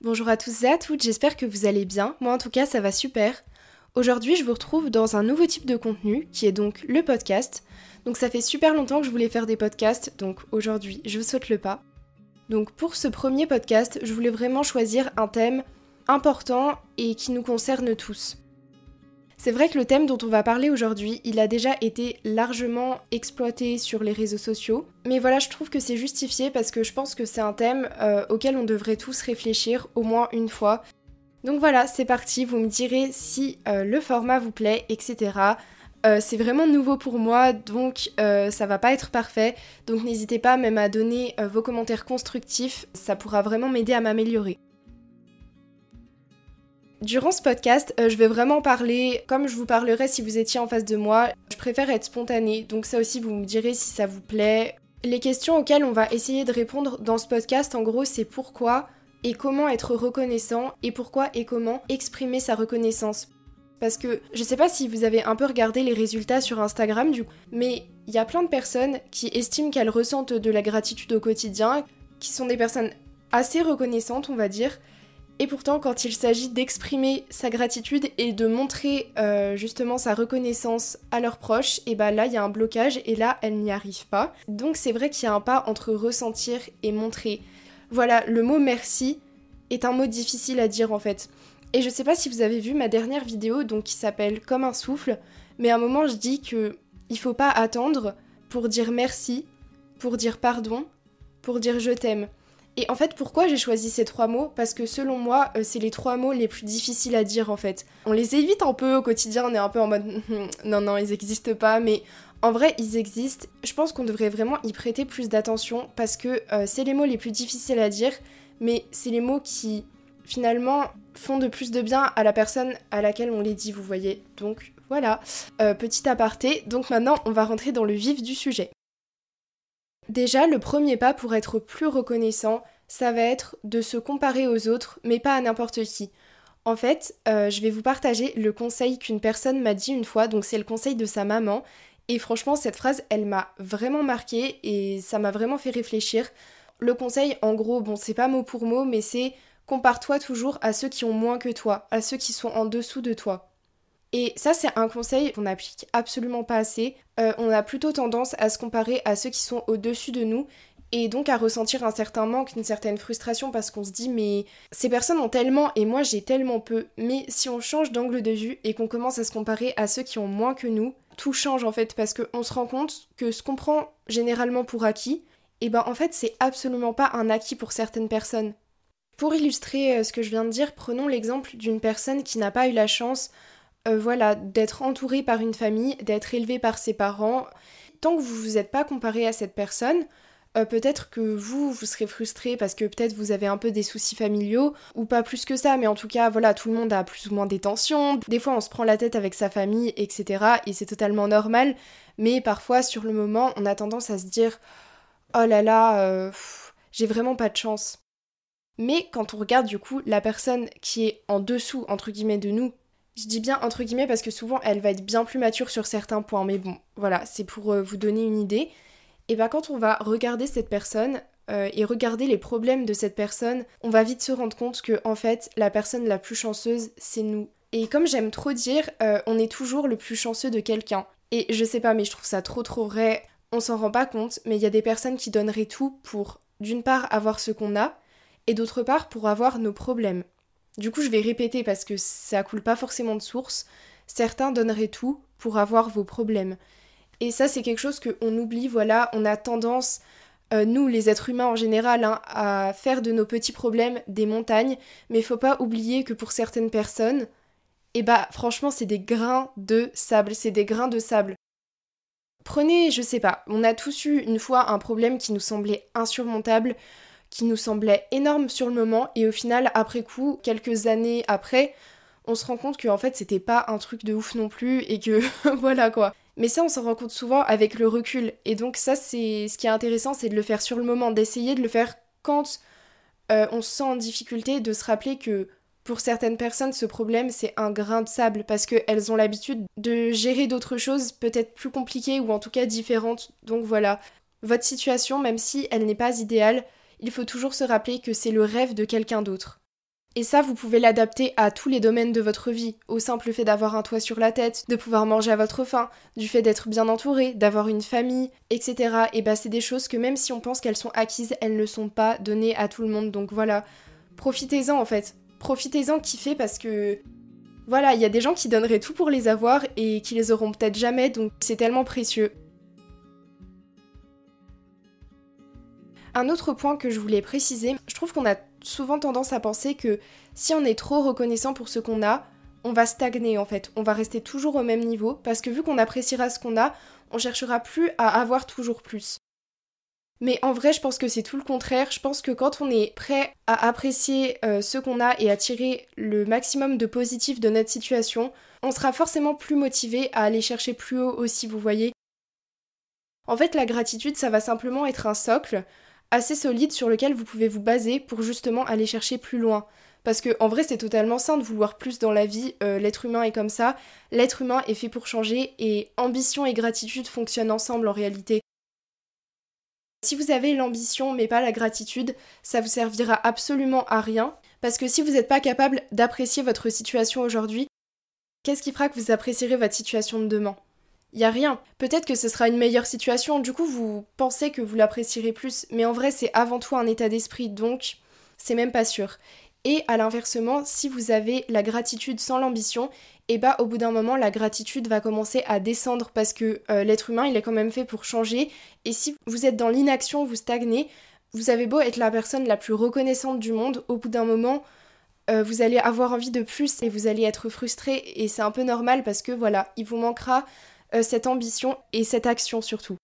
Bonjour à tous et à toutes, j'espère que vous allez bien. Moi en tout cas, ça va super. Aujourd'hui, je vous retrouve dans un nouveau type de contenu qui est donc le podcast. Donc ça fait super longtemps que je voulais faire des podcasts, donc aujourd'hui, je saute le pas. Donc pour ce premier podcast, je voulais vraiment choisir un thème important et qui nous concerne tous. C'est vrai que le thème dont on va parler aujourd'hui, il a déjà été largement exploité sur les réseaux sociaux, mais voilà, je trouve que c'est justifié parce que je pense que c'est un thème euh, auquel on devrait tous réfléchir au moins une fois. Donc voilà, c'est parti, vous me direz si euh, le format vous plaît, etc. Euh, c'est vraiment nouveau pour moi, donc ça va pas être parfait. Donc n'hésitez pas même à donner vos commentaires constructifs, ça pourra vraiment m'aider à m'améliorer. Durant ce podcast, euh, je vais vraiment parler comme je vous parlerais si vous étiez en face de moi. Je préfère être spontanée, donc ça aussi vous me direz si ça vous plaît. Les questions auxquelles on va essayer de répondre dans ce podcast, en gros, c'est pourquoi et comment être reconnaissant et pourquoi et comment exprimer sa reconnaissance. Parce que je sais pas si vous avez un peu regardé les résultats sur Instagram du coup, mais il y a plein de personnes qui estiment qu'elles ressentent de la gratitude au quotidien, qui sont des personnes assez reconnaissantes, on va dire, et pourtant, quand il s'agit d'exprimer sa gratitude et de montrer euh, justement sa reconnaissance à leurs proches, et bah là, il y a un blocage et là, elle n'y arrive pas. Donc c'est vrai qu'il y a un pas entre ressentir et montrer. Voilà, le mot merci est un mot difficile à dire en fait. Et je sais pas si vous avez vu ma dernière vidéo, donc qui s'appelle Comme un souffle, mais à un moment, je dis que il faut pas attendre pour dire merci, pour dire pardon, pour dire je t'aime. Et en fait, pourquoi j'ai choisi ces trois mots? Parce que selon moi, euh, c'est les trois mots les plus difficiles à dire en fait. On les évite un peu au quotidien, on est un peu en mode non, non, ils n'existent pas, mais en vrai, ils existent. Je pense qu'on devrait vraiment y prêter plus d'attention parce que euh, c'est les mots les plus difficiles à dire, mais c'est les mots qui finalement font de plus de bien à la personne à laquelle on les dit, vous voyez. Donc voilà, euh, petit aparté. Donc maintenant, on va rentrer dans le vif du sujet. Déjà, le premier pas pour être plus reconnaissant, ça va être de se comparer aux autres, mais pas à n'importe qui. En fait, euh, je vais vous partager le conseil qu'une personne m'a dit une fois, donc c'est le conseil de sa maman. Et franchement, cette phrase, elle m'a vraiment marqué et ça m'a vraiment fait réfléchir. Le conseil, en gros, bon, c'est pas mot pour mot, mais c'est compare-toi toujours à ceux qui ont moins que toi, à ceux qui sont en dessous de toi. Et ça, c'est un conseil qu'on n'applique absolument pas assez. Euh, on a plutôt tendance à se comparer à ceux qui sont au-dessus de nous et donc à ressentir un certain manque, une certaine frustration parce qu'on se dit mais ces personnes ont tellement et moi j'ai tellement peu. Mais si on change d'angle de vue et qu'on commence à se comparer à ceux qui ont moins que nous, tout change en fait parce qu'on se rend compte que ce qu'on prend généralement pour acquis, et eh ben en fait c'est absolument pas un acquis pour certaines personnes. Pour illustrer euh, ce que je viens de dire, prenons l'exemple d'une personne qui n'a pas eu la chance euh, voilà, d'être entouré par une famille, d'être élevé par ses parents. Tant que vous ne vous êtes pas comparé à cette personne, euh, peut-être que vous, vous serez frustré parce que peut-être vous avez un peu des soucis familiaux, ou pas plus que ça, mais en tout cas, voilà, tout le monde a plus ou moins des tensions. Des fois, on se prend la tête avec sa famille, etc. Et c'est totalement normal. Mais parfois, sur le moment, on a tendance à se dire Oh là là, euh, j'ai vraiment pas de chance. Mais quand on regarde du coup la personne qui est en dessous, entre guillemets, de nous, je dis bien entre guillemets parce que souvent elle va être bien plus mature sur certains points, mais bon, voilà, c'est pour euh, vous donner une idée. Et bien quand on va regarder cette personne euh, et regarder les problèmes de cette personne, on va vite se rendre compte que en fait la personne la plus chanceuse c'est nous. Et comme j'aime trop dire, euh, on est toujours le plus chanceux de quelqu'un. Et je sais pas, mais je trouve ça trop trop vrai. On s'en rend pas compte, mais il y a des personnes qui donneraient tout pour, d'une part, avoir ce qu'on a, et d'autre part, pour avoir nos problèmes. Du coup, je vais répéter parce que ça coule pas forcément de source. Certains donneraient tout pour avoir vos problèmes. Et ça, c'est quelque chose qu'on oublie, voilà, on a tendance, euh, nous les êtres humains en général, hein, à faire de nos petits problèmes des montagnes, mais faut pas oublier que pour certaines personnes, eh bah franchement, c'est des grains de sable, c'est des grains de sable. Prenez, je sais pas, on a tous eu une fois un problème qui nous semblait insurmontable, qui nous semblait énorme sur le moment et au final après coup, quelques années après, on se rend compte qu'en fait c'était pas un truc de ouf non plus et que voilà quoi. Mais ça on s'en rend compte souvent avec le recul et donc ça c'est ce qui est intéressant c'est de le faire sur le moment, d'essayer de le faire quand euh, on se sent en difficulté, de se rappeler que pour certaines personnes, ce problème, c'est un grain de sable parce qu'elles ont l'habitude de gérer d'autres choses peut-être plus compliquées ou en tout cas différentes. Donc voilà, votre situation, même si elle n'est pas idéale, il faut toujours se rappeler que c'est le rêve de quelqu'un d'autre. Et ça, vous pouvez l'adapter à tous les domaines de votre vie, au simple fait d'avoir un toit sur la tête, de pouvoir manger à votre faim, du fait d'être bien entouré, d'avoir une famille, etc. Et bah c'est des choses que même si on pense qu'elles sont acquises, elles ne sont pas données à tout le monde. Donc voilà, profitez-en en fait. Profitez-en, kiffez parce que voilà, il y a des gens qui donneraient tout pour les avoir et qui les auront peut-être jamais, donc c'est tellement précieux. Un autre point que je voulais préciser, je trouve qu'on a souvent tendance à penser que si on est trop reconnaissant pour ce qu'on a, on va stagner en fait, on va rester toujours au même niveau parce que vu qu'on appréciera ce qu'on a, on cherchera plus à avoir toujours plus. Mais en vrai, je pense que c'est tout le contraire. Je pense que quand on est prêt à apprécier euh, ce qu'on a et à tirer le maximum de positif de notre situation, on sera forcément plus motivé à aller chercher plus haut aussi, vous voyez. En fait, la gratitude, ça va simplement être un socle assez solide sur lequel vous pouvez vous baser pour justement aller chercher plus loin. Parce que en vrai c'est totalement sain de vouloir plus dans la vie, euh, l'être humain est comme ça, l'être humain est fait pour changer et ambition et gratitude fonctionnent ensemble en réalité. Si vous avez l'ambition mais pas la gratitude, ça vous servira absolument à rien, parce que si vous n'êtes pas capable d'apprécier votre situation aujourd'hui, qu'est-ce qui fera que vous apprécierez votre situation de demain? Il y a rien. Peut-être que ce sera une meilleure situation, du coup vous pensez que vous l'apprécierez plus, mais en vrai c'est avant tout un état d'esprit, donc c'est même pas sûr. Et à l'inversement, si vous avez la gratitude sans l'ambition, et eh bah au bout d'un moment la gratitude va commencer à descendre parce que euh, l'être humain il est quand même fait pour changer. Et si vous êtes dans l'inaction, vous stagnez, vous avez beau être la personne la plus reconnaissante du monde, au bout d'un moment euh, vous allez avoir envie de plus et vous allez être frustré et c'est un peu normal parce que voilà, il vous manquera euh, cette ambition et cette action surtout.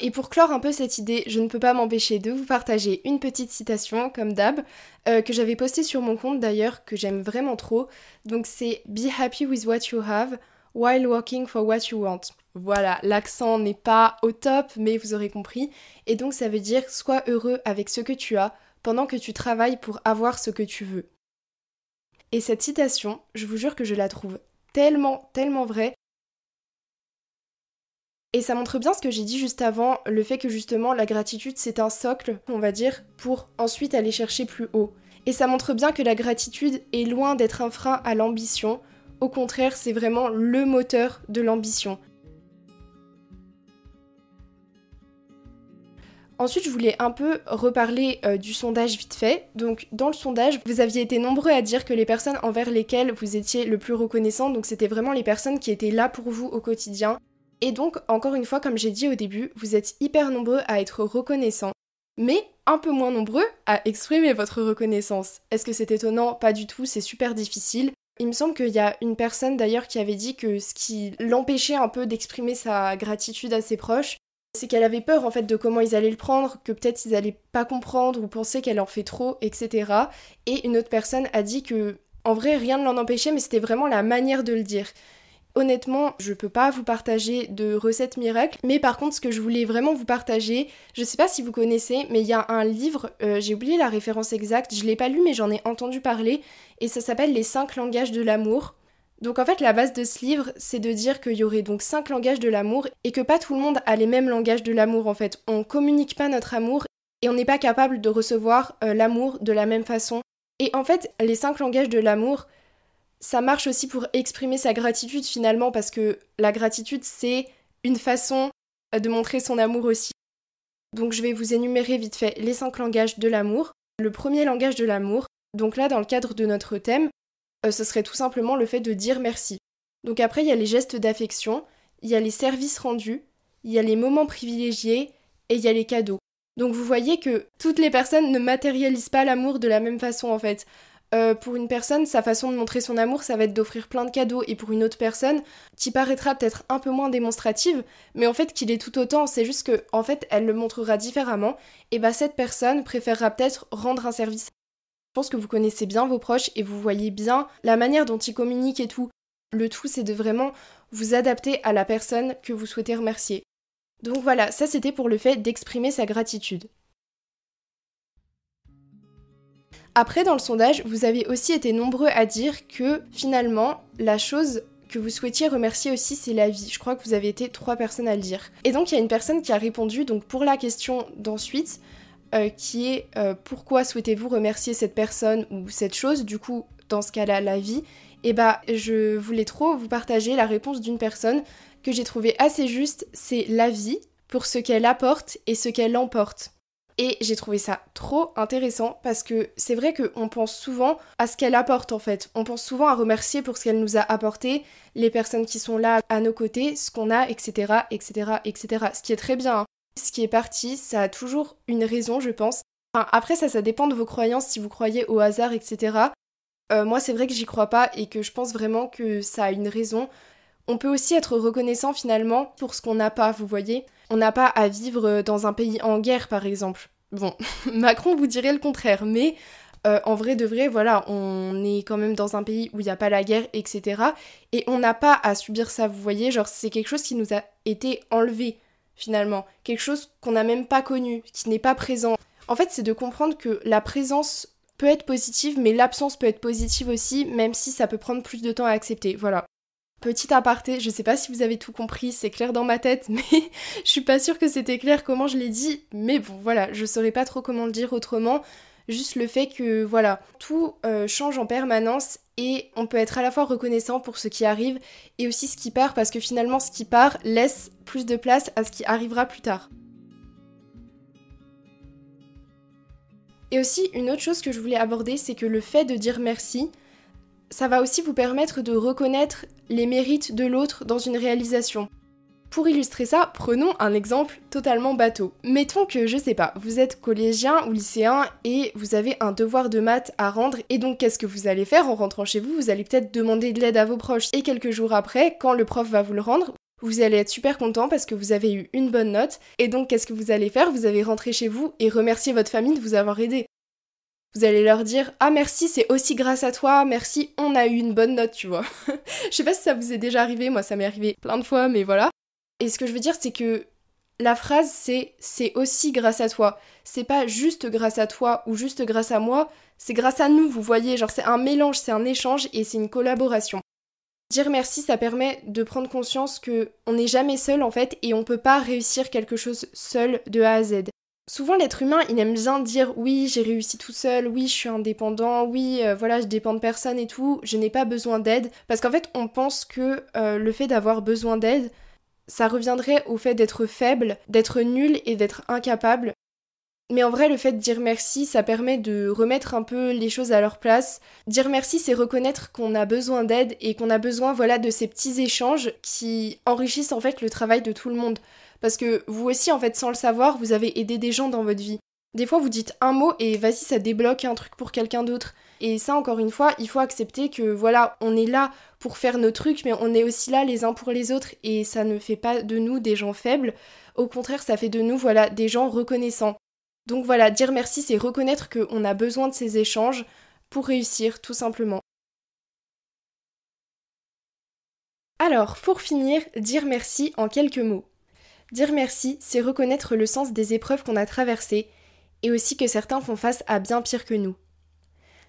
Et pour clore un peu cette idée, je ne peux pas m'empêcher de vous partager une petite citation, comme d'hab, euh, que j'avais postée sur mon compte d'ailleurs, que j'aime vraiment trop. Donc c'est Be happy with what you have while working for what you want. Voilà, l'accent n'est pas au top, mais vous aurez compris. Et donc ça veut dire sois heureux avec ce que tu as pendant que tu travailles pour avoir ce que tu veux. Et cette citation, je vous jure que je la trouve tellement, tellement vrai. Et ça montre bien ce que j'ai dit juste avant, le fait que justement la gratitude c'est un socle, on va dire, pour ensuite aller chercher plus haut. Et ça montre bien que la gratitude est loin d'être un frein à l'ambition, au contraire c'est vraiment le moteur de l'ambition. Ensuite, je voulais un peu reparler euh, du sondage vite fait. Donc, dans le sondage, vous aviez été nombreux à dire que les personnes envers lesquelles vous étiez le plus reconnaissant, donc c'était vraiment les personnes qui étaient là pour vous au quotidien. Et donc, encore une fois, comme j'ai dit au début, vous êtes hyper nombreux à être reconnaissants, mais un peu moins nombreux à exprimer votre reconnaissance. Est-ce que c'est étonnant? Pas du tout, c'est super difficile. Il me semble qu'il y a une personne d'ailleurs qui avait dit que ce qui l'empêchait un peu d'exprimer sa gratitude à ses proches, c'est qu'elle avait peur en fait de comment ils allaient le prendre, que peut-être ils allaient pas comprendre ou penser qu'elle en fait trop, etc. Et une autre personne a dit que en vrai rien ne l'en empêchait, mais c'était vraiment la manière de le dire. Honnêtement, je peux pas vous partager de recettes miracles, mais par contre, ce que je voulais vraiment vous partager, je sais pas si vous connaissez, mais il y a un livre, euh, j'ai oublié la référence exacte, je l'ai pas lu, mais j'en ai entendu parler, et ça s'appelle Les 5 langages de l'amour. Donc en fait, la base de ce livre, c'est de dire qu'il y aurait donc cinq langages de l'amour et que pas tout le monde a les mêmes langages de l'amour en fait. On communique pas notre amour et on n'est pas capable de recevoir euh, l'amour de la même façon. Et en fait, les cinq langages de l'amour, ça marche aussi pour exprimer sa gratitude finalement parce que la gratitude, c'est une façon euh, de montrer son amour aussi. Donc je vais vous énumérer vite fait les cinq langages de l'amour. Le premier langage de l'amour, donc là dans le cadre de notre thème, euh, ce serait tout simplement le fait de dire merci. Donc après, il y a les gestes d'affection, il y a les services rendus, il y a les moments privilégiés et il y a les cadeaux. Donc vous voyez que toutes les personnes ne matérialisent pas l'amour de la même façon en fait. Euh, pour une personne, sa façon de montrer son amour, ça va être d'offrir plein de cadeaux, et pour une autre personne, qui paraîtra peut-être un peu moins démonstrative, mais en fait qu'il est tout autant, c'est juste que en fait elle le montrera différemment, et bah cette personne préférera peut-être rendre un service pense que vous connaissez bien vos proches et vous voyez bien la manière dont ils communiquent et tout. Le tout, c'est de vraiment vous adapter à la personne que vous souhaitez remercier. Donc voilà, ça c'était pour le fait d'exprimer sa gratitude. Après, dans le sondage, vous avez aussi été nombreux à dire que finalement, la chose que vous souhaitiez remercier aussi, c'est la vie. Je crois que vous avez été trois personnes à le dire. Et donc, il y a une personne qui a répondu, donc pour la question d'ensuite, euh, qui est euh, pourquoi souhaitez-vous remercier cette personne ou cette chose, du coup, dans ce cas-là, la vie, et eh bah je voulais trop vous partager la réponse d'une personne que j'ai trouvé assez juste, c'est la vie pour ce qu'elle apporte et ce qu'elle emporte. Et j'ai trouvé ça trop intéressant parce que c'est vrai qu'on pense souvent à ce qu'elle apporte en fait. On pense souvent à remercier pour ce qu'elle nous a apporté, les personnes qui sont là à nos côtés, ce qu'on a, etc., etc., etc. Ce qui est très bien. Hein. Ce qui est parti, ça a toujours une raison, je pense. Enfin, après ça, ça dépend de vos croyances, si vous croyez au hasard, etc. Euh, moi, c'est vrai que j'y crois pas et que je pense vraiment que ça a une raison. On peut aussi être reconnaissant finalement pour ce qu'on n'a pas, vous voyez. On n'a pas à vivre dans un pays en guerre, par exemple. Bon, Macron vous dirait le contraire, mais euh, en vrai de vrai, voilà, on est quand même dans un pays où il n'y a pas la guerre, etc. Et on n'a pas à subir ça, vous voyez, genre c'est quelque chose qui nous a été enlevé, finalement. Quelque chose qu'on n'a même pas connu, qui n'est pas présent. En fait, c'est de comprendre que la présence peut être positive, mais l'absence peut être positive aussi, même si ça peut prendre plus de temps à accepter. Voilà. Petit aparté, je sais pas si vous avez tout compris, c'est clair dans ma tête, mais je suis pas sûre que c'était clair comment je l'ai dit, mais bon voilà, je saurais pas trop comment le dire autrement. Juste le fait que voilà, tout euh, change en permanence et on peut être à la fois reconnaissant pour ce qui arrive et aussi ce qui part parce que finalement ce qui part laisse plus de place à ce qui arrivera plus tard. Et aussi une autre chose que je voulais aborder, c'est que le fait de dire merci, ça va aussi vous permettre de reconnaître les mérites de l'autre dans une réalisation. Pour illustrer ça, prenons un exemple totalement bateau. Mettons que, je sais pas, vous êtes collégien ou lycéen et vous avez un devoir de maths à rendre et donc qu'est-ce que vous allez faire en rentrant chez vous? Vous allez peut-être demander de l'aide à vos proches et quelques jours après, quand le prof va vous le rendre, vous allez être super content parce que vous avez eu une bonne note et donc qu'est-ce que vous allez faire? Vous allez rentrer chez vous et remercier votre famille de vous avoir aidé. Vous allez leur dire Ah merci, c'est aussi grâce à toi, merci, on a eu une bonne note, tu vois. je sais pas si ça vous est déjà arrivé, moi ça m'est arrivé plein de fois, mais voilà. Et ce que je veux dire, c'est que la phrase c'est c'est aussi grâce à toi. C'est pas juste grâce à toi ou juste grâce à moi, c'est grâce à nous, vous voyez, genre c'est un mélange, c'est un échange et c'est une collaboration. Dire merci, ça permet de prendre conscience que on n'est jamais seul en fait et on peut pas réussir quelque chose seul de A à Z. Souvent, l'être humain, il aime bien dire oui, j'ai réussi tout seul, oui, je suis indépendant, oui, euh, voilà, je dépends de personne et tout, je n'ai pas besoin d'aide. Parce qu'en fait, on pense que euh, le fait d'avoir besoin d'aide, ça reviendrait au fait d'être faible, d'être nul et d'être incapable. Mais en vrai, le fait de dire merci, ça permet de remettre un peu les choses à leur place. Dire merci, c'est reconnaître qu'on a besoin d'aide et qu'on a besoin, voilà, de ces petits échanges qui enrichissent en fait le travail de tout le monde. Parce que vous aussi, en fait, sans le savoir, vous avez aidé des gens dans votre vie. Des fois, vous dites un mot et vas-y, ça débloque un truc pour quelqu'un d'autre. Et ça, encore une fois, il faut accepter que voilà, on est là pour faire nos trucs, mais on est aussi là les uns pour les autres. Et ça ne fait pas de nous des gens faibles. Au contraire, ça fait de nous, voilà, des gens reconnaissants. Donc voilà, dire merci, c'est reconnaître qu'on a besoin de ces échanges pour réussir, tout simplement. Alors, pour finir, dire merci en quelques mots. Dire merci, c'est reconnaître le sens des épreuves qu'on a traversées et aussi que certains font face à bien pire que nous.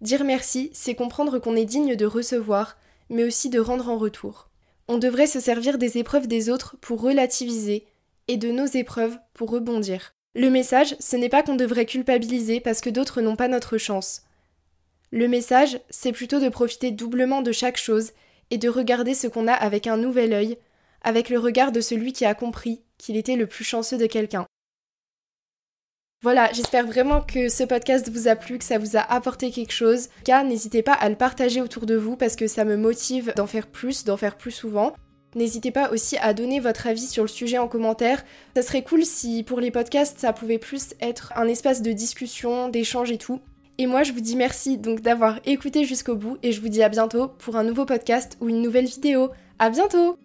Dire merci, c'est comprendre qu'on est digne de recevoir, mais aussi de rendre en retour. On devrait se servir des épreuves des autres pour relativiser et de nos épreuves pour rebondir. Le message, ce n'est pas qu'on devrait culpabiliser parce que d'autres n'ont pas notre chance. Le message, c'est plutôt de profiter doublement de chaque chose et de regarder ce qu'on a avec un nouvel œil, avec le regard de celui qui a compris qu'il était le plus chanceux de quelqu'un. Voilà, j'espère vraiment que ce podcast vous a plu, que ça vous a apporté quelque chose. Car n'hésitez pas à le partager autour de vous parce que ça me motive d'en faire plus, d'en faire plus souvent. N'hésitez pas aussi à donner votre avis sur le sujet en commentaire. Ça serait cool si pour les podcasts ça pouvait plus être un espace de discussion, d'échange et tout. Et moi je vous dis merci donc d'avoir écouté jusqu'au bout et je vous dis à bientôt pour un nouveau podcast ou une nouvelle vidéo. À bientôt